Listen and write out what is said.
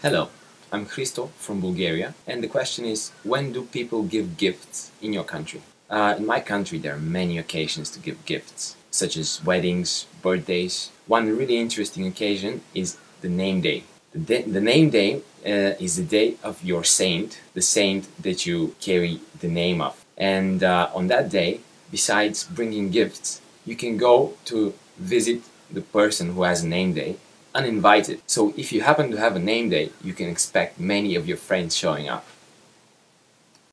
Hello, I'm Hristo from Bulgaria, and the question is when do people give gifts in your country? Uh, in my country, there are many occasions to give gifts, such as weddings, birthdays. One really interesting occasion is the name day. The, day, the name day uh, is the day of your saint, the saint that you carry the name of. And uh, on that day, besides bringing gifts, you can go to visit the person who has a name day uninvited. So if you happen to have a name day, you can expect many of your friends showing up.